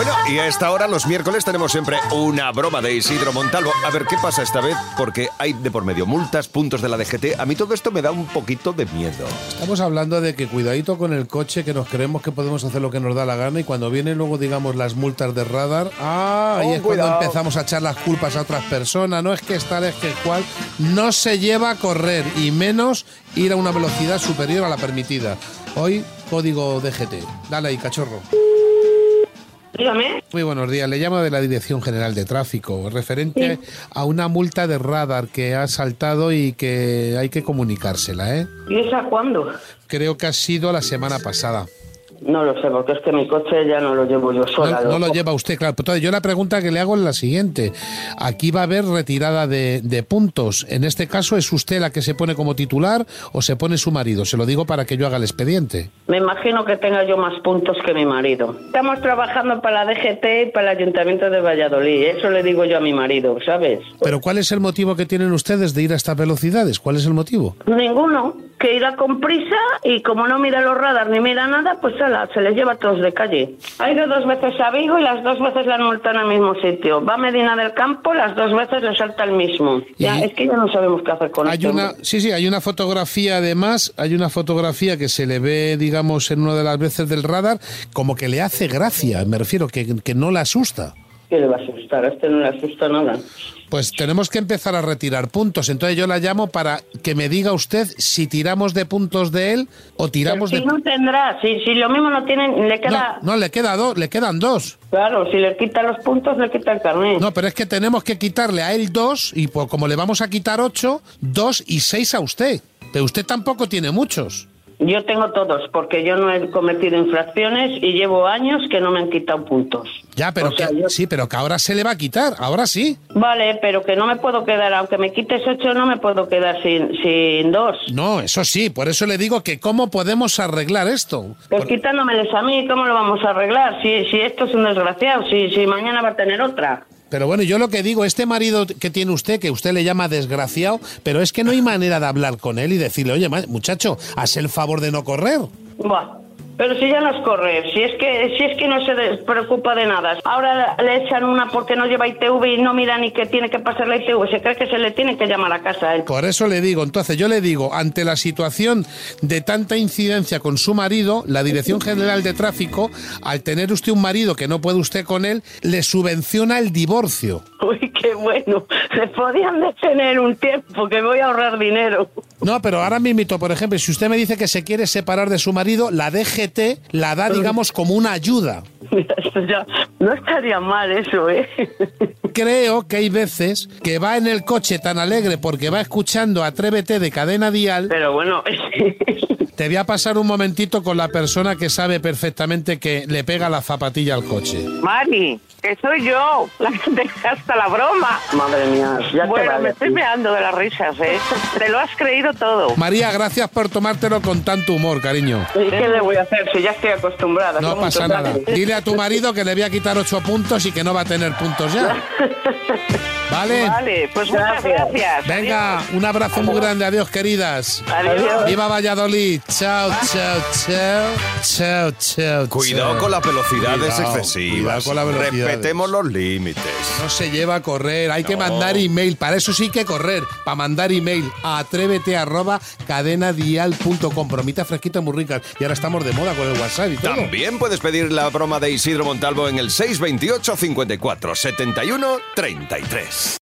Bueno, y a esta hora, los miércoles, tenemos siempre una broma de Isidro Montalvo. A ver qué pasa esta vez, porque hay de por medio multas, puntos de la DGT. A mí todo esto me da un poquito de miedo. Estamos hablando de que cuidadito con el coche, que nos creemos que podemos hacer lo que nos da la gana y cuando vienen luego, digamos, las multas de radar, ah, ahí Oh, es cuidado. cuando empezamos a echar las culpas a otras personas. No es que tal, es que cual. No se lleva a correr y menos ir a una velocidad superior a la permitida. Hoy, código DGT. Dale ahí, cachorro. Dígame. Muy buenos días. Le llamo de la Dirección General de Tráfico, referente Sí. a una multa de radar que ha saltado y que hay que comunicársela, ¿eh? ¿Y esa cuándo? Creo que ha sido la semana pasada. No lo sé, porque es que mi coche ya no lo llevo yo No, sola. no lo lleva usted, claro. Entonces, yo la pregunta que le hago es la siguiente. Aquí va a haber retirada de, de puntos. En este caso, ¿es usted la que se pone como titular o se pone su marido? Se lo digo para que yo haga el expediente. Me imagino que tenga yo más puntos que mi marido. Estamos trabajando para la DGT y para el Ayuntamiento de Valladolid. Eso le digo yo a mi marido, ¿sabes? Pero ¿cuál es el motivo que tienen ustedes de ir a estas velocidades? ¿Cuál es el motivo? Ninguno. Que irá con prisa y como no mira los radars ni mira nada, pues ala, se les lleva a todos de calle. Ha ido dos veces a Vigo y las dos veces le han multado en el mismo sitio. Va a Medina del Campo, las dos veces le salta el mismo. Ya, Y- es que ya no sabemos qué hacer con Hay esto. una, sí, sí, hay una fotografía además, hay una fotografía que se le ve, digamos, en una de las veces del radar, como que le hace gracia, me refiero, que, que no le asusta. ¿Qué le va a asustar? A este no le asusta nada. Pues tenemos que empezar a retirar puntos. Entonces yo la llamo para que me diga usted si tiramos de puntos de él o tiramos si de... no tendrá, si, si lo mismo no tienen, le No, queda... no, le queda dos, le quedan dos. Claro, si le quita los puntos, le quita el carnet. No, pero es que tenemos que quitarle a él dos y pues, como le vamos a quitar ocho, dos y seis a usted. Pero usted tampoco tiene muchos. Yo tengo todos, porque yo no he cometido infracciones y llevo años que no me han quitado puntos. Ya, pero O sea, que, yo- sí, pero que ahora se le va a quitar, ahora sí. Vale, pero que no me puedo quedar, aunque me quites ocho, no me puedo quedar sin, sin dos. No, eso sí, por eso le digo que cómo podemos arreglar esto. Pues Por- quitándomeles a mí, ¿cómo lo vamos a arreglar? Si, si esto es un desgraciado, si, si mañana va a tener otra. Pero bueno, yo lo que digo, este marido que tiene usted, que usted le llama desgraciado, pero es que no hay manera de hablar con él y decirle, oye, muchacho, haz el favor de no correr. Pero si ya no es correr, si es que si es que no se preocupa de nada. Ahora le echan una porque no lleva ITV y no mira ni que tiene que pasar la ITV. Se cree que se le tiene que llamar a casa a él. Por eso le digo, entonces yo le digo, ante la situación de tanta incidencia con su marido, la Dirección General de Tráfico, al tener usted un marido que no puede usted con él, le subvenciona el divorcio. Uy, qué bueno. Se podían detener un tiempo que voy a ahorrar dinero. No, pero ahora mismo, por ejemplo, si usted me dice que se quiere separar de su marido, la DGT la da, digamos, como una ayuda. Mira, esto ya no estaría mal eso, ¿eh? Creo que hay veces que va en el coche tan alegre porque va escuchando Atrévete de cadena dial. Pero bueno, Te voy a pasar un momentito con la persona que sabe perfectamente que le pega la zapatilla al coche. Mari, que soy yo, la que te hasta la broma. madre mía, ya te Bueno, vale, me estoy meando de las risas, ¿eh? Te lo has creído todo. María, gracias por tomártelo con tanto humor, cariño. ¿Y qué le voy a hacer si ya estoy acostumbrada? No pasa nada. Dile a tu marido que le voy a quitar ocho puntos y que no va a tener puntos ya. ¿Vale? Vale, pues muchas Gracias. gracias. Venga, un abrazo muy grande. Adiós, queridas. Adiós. Viva Valladolid. Chao, chao, chao. Chao, chao. Cuidado chao. con las velocidades Cuidado, excesivas. Cuidado con las velocidades. Respetemos los límites. No se lleva a correr, hay que mandar email. Para eso sí que correr. Para mandar email a atrévete arroba cadenadial.com. Bromitas fresquitas muy ricas. Y ahora estamos de moda con el WhatsApp y todo. También puedes pedir la broma de Isidro Montalvo en el 628 54 71 33.